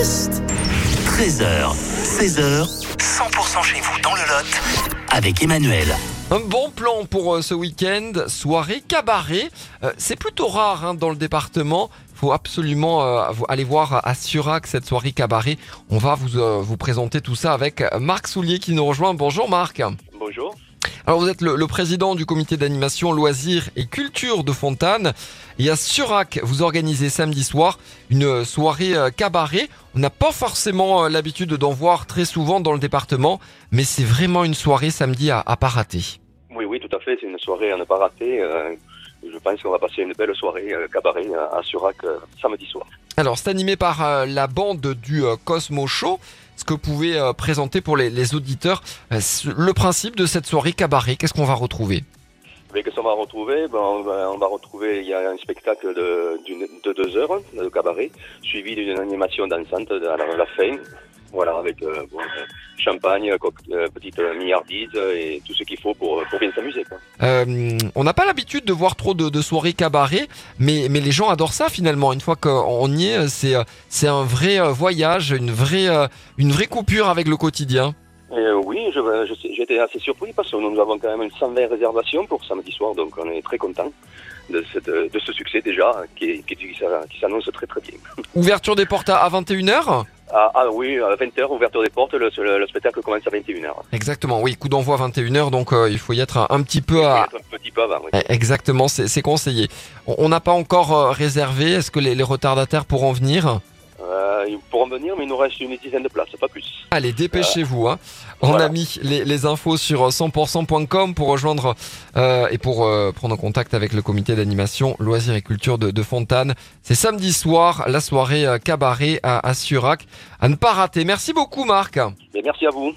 Baptiste 13h, 16h, 100% chez vous dans le Lot avec Emmanuel. Un bon plan pour euh, ce week-end, soirée cabaret. Euh, c'est plutôt rare hein, dans le département. faut absolument euh, vous- aller voir à Surac cette soirée cabaret. On va vous, euh, vous présenter tout ça avec Marc Soulier qui nous rejoint. Bonjour Marc. Bonjour. Alors vous êtes le, président du comité d'animation loisirs et culture de Fontane. Et à Surac, vous organisez samedi soir une soirée euh, cabaret. On n'a pas forcément euh, l'habitude d'en voir très souvent dans le département, mais c'est vraiment une soirée samedi à, à pas rater. Oui, oui, tout à fait. C'est une soirée à ne pas rater. Euh, je pense qu'on va passer une belle soirée cabaret à Surac samedi soir. Alors, c'est animé par euh, la bande du euh, Cosmo Show. Ce que vous pouvez euh, présenter pour les, auditeurs, euh, le principe de cette soirée cabaret, qu'est-ce qu'on va retrouver? Qu'est-ce qu'on va retrouver? Ben, on, va, retrouver, il y a un spectacle de, deux heures de cabaret, suivi d'une animation dansante à la, à la fin. Voilà, avec euh, bon, euh, champagne, coc- euh, petite euh, milliardise euh, et tout ce qu'il faut pour, pour bien s'amuser. quoi. Euh, On n'a pas l'habitude de voir trop de, de soirées cabaret, mais, mais les gens adorent ça finalement. Une fois qu'on y est, c'est euh, c'est un vrai euh, voyage, une vraie, euh, une vraie coupure avec le quotidien. Et, euh, oui, je, j'étais assez surpris parce que nous avons quand même une 120 réservations pour samedi soir, donc on est très content de, cette, de ce succès déjà qui, qui, qui qui s'annonce très très bien. Ouverture des portes à, à 21h Ah, ah oui, à 20h, ouverture des portes, le, le- le spectacle commence à 21h. Exactement, oui, coup d'envoi 21h, donc euh, il faut y être un, un petit peu à, Un petit peu avant, oui. Eh, Exactement, c'est conseillé. On n'a pas encore euh, réservé. Est-ce que les, les retardataires pourront venir? Euh, ils pourront venir, mais il nous reste une dizaine de places, pas plus. Allez, dépêchez-vous. Hein. On Voilà. a mis les, les infos sur 100%.com pour rejoindre euh, et pour euh, prendre contact avec le comité d'animation loisirs et culture de, de Fontane. C'est samedi soir, la soirée euh, cabaret à, à Surac. À ne pas rater. Merci beaucoup, Marc. Mais merci à vous.